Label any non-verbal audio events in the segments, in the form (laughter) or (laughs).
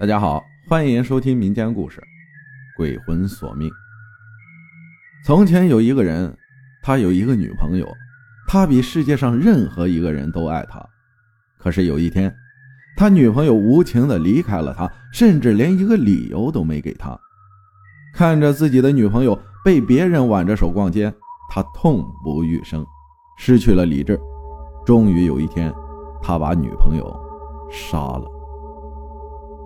大家好，欢迎收听民间故事《鬼魂索命》。从前有一个人，他有一个女朋友，他比世界上任何一个人都爱她。可是有一天，他女朋友无情的离开了他，甚至连一个理由都没给他。看着自己的女朋友被别人挽着手逛街，他痛不欲生，失去了理智。终于有一天，他把女朋友杀了。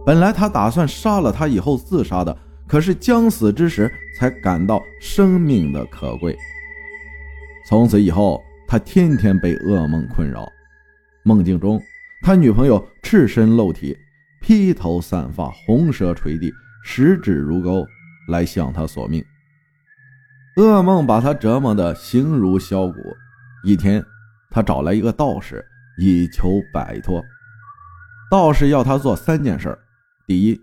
本来他打算杀了他以后自杀的，可是将死之时才感到生命的可贵。从此以后，他天天被噩梦困扰，梦境中他女朋友赤身露体，披头散发，红舌垂地，十指如钩，来向他索命。噩梦把他折磨得形如削骨。一天，他找来一个道士以求摆脱。道士要他做三件事。第一，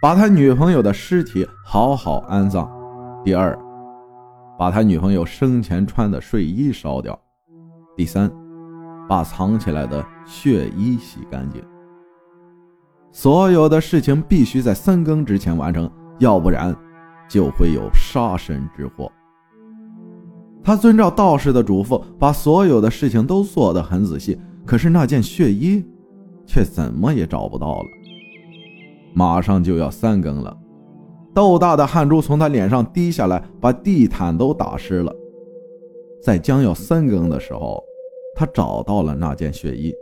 把他女朋友的尸体好好安葬；第二，把他女朋友生前穿的睡衣烧掉；第三，把藏起来的血衣洗干净。所有的事情必须在三更之前完成，要不然就会有杀身之祸。他遵照道士的嘱咐，把所有的事情都做得很仔细，可是那件血衣却怎么也找不到了。马上就要三更了，豆大的汗珠从他脸上滴下来，把地毯都打湿了。在将要三更的时候，他找到了那件血衣，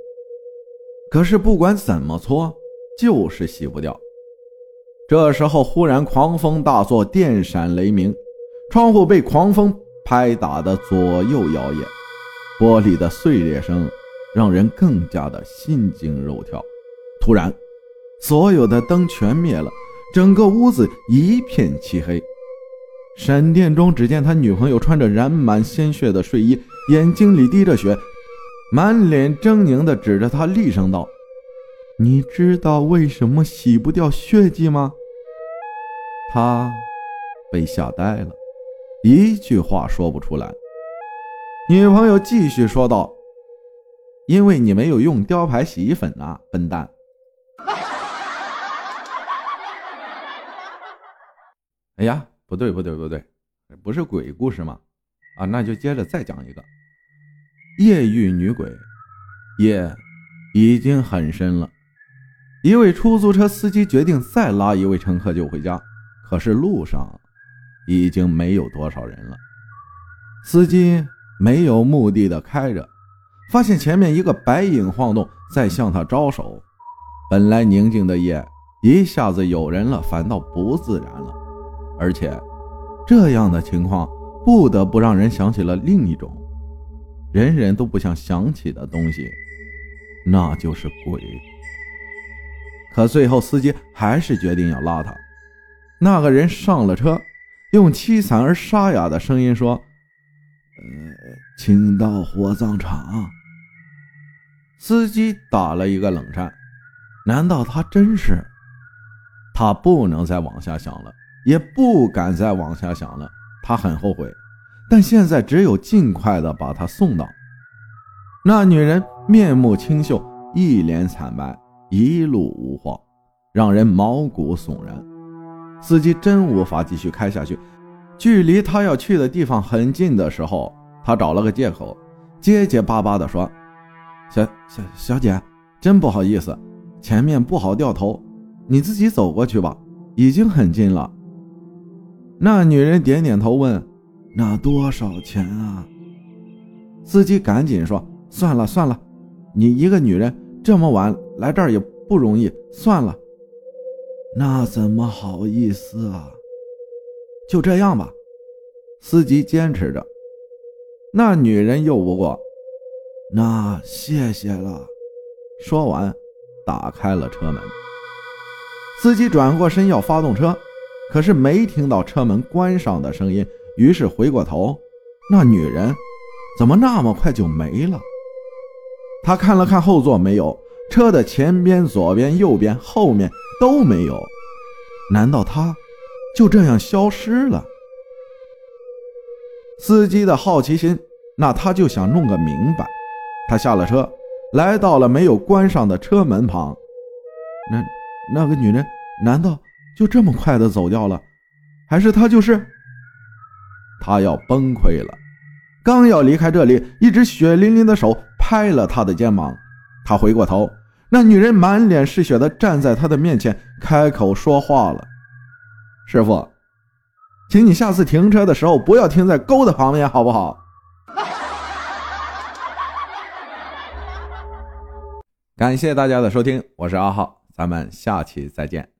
可是不管怎么搓，就是洗不掉。这时候忽然狂风大作，电闪雷鸣，窗户被狂风拍打的左右摇曳，玻璃的碎裂声让人更加的心惊肉跳。突然。所有的灯全灭了，整个屋子一片漆黑。闪电中，只见他女朋友穿着染满鲜血的睡衣，眼睛里滴着血，满脸狰狞地指着他，厉声道：“你知道为什么洗不掉血迹吗？”他被吓呆了，一句话说不出来。女朋友继续说道：“因为你没有用雕牌洗衣粉啊，笨蛋。”哎呀，不对不对不对，不是鬼故事吗？啊，那就接着再讲一个夜遇女鬼。夜已经很深了，一位出租车司机决定再拉一位乘客就回家。可是路上已经没有多少人了，司机没有目的的开着，发现前面一个白影晃动，在向他招手。本来宁静的夜一下子有人了，反倒不自然了。而且，这样的情况不得不让人想起了另一种人人都不想想起的东西，那就是鬼。可最后，司机还是决定要拉他。那个人上了车，用凄惨而沙哑的声音说：“呃，请到火葬场。”司机打了一个冷战，难道他真是？他不能再往下想了。也不敢再往下想了，他很后悔，但现在只有尽快的把她送到。那女人面目清秀，一脸惨白，一路无话，让人毛骨悚然。司机真无法继续开下去，距离他要去的地方很近的时候，他找了个借口，结结巴巴的说：“小小小姐，真不好意思，前面不好掉头，你自己走过去吧，已经很近了。”那女人点点头，问：“那多少钱啊？”司机赶紧说：“算了算了，你一个女人这么晚来这儿也不容易，算了。”那怎么好意思啊？就这样吧。司机坚持着。那女人又不过：“那谢谢了。”说完，打开了车门。司机转过身要发动车。可是没听到车门关上的声音，于是回过头，那女人怎么那么快就没了？他看了看后座，没有；车的前边、左边、右边、后面都没有。难道她就这样消失了？司机的好奇心，那他就想弄个明白。他下了车，来到了没有关上的车门旁。那那个女人难道就这么快的走掉了？还是他就是？他要崩溃了，刚要离开这里，一只血淋淋的手拍了他的肩膀。他回过头，那女人满脸是血的站在他的面前，开口说话了：“师傅，请你下次停车的时候不要停在沟的旁边，好不好？” (laughs) 感谢大家的收听，我是阿浩，咱们下期再见。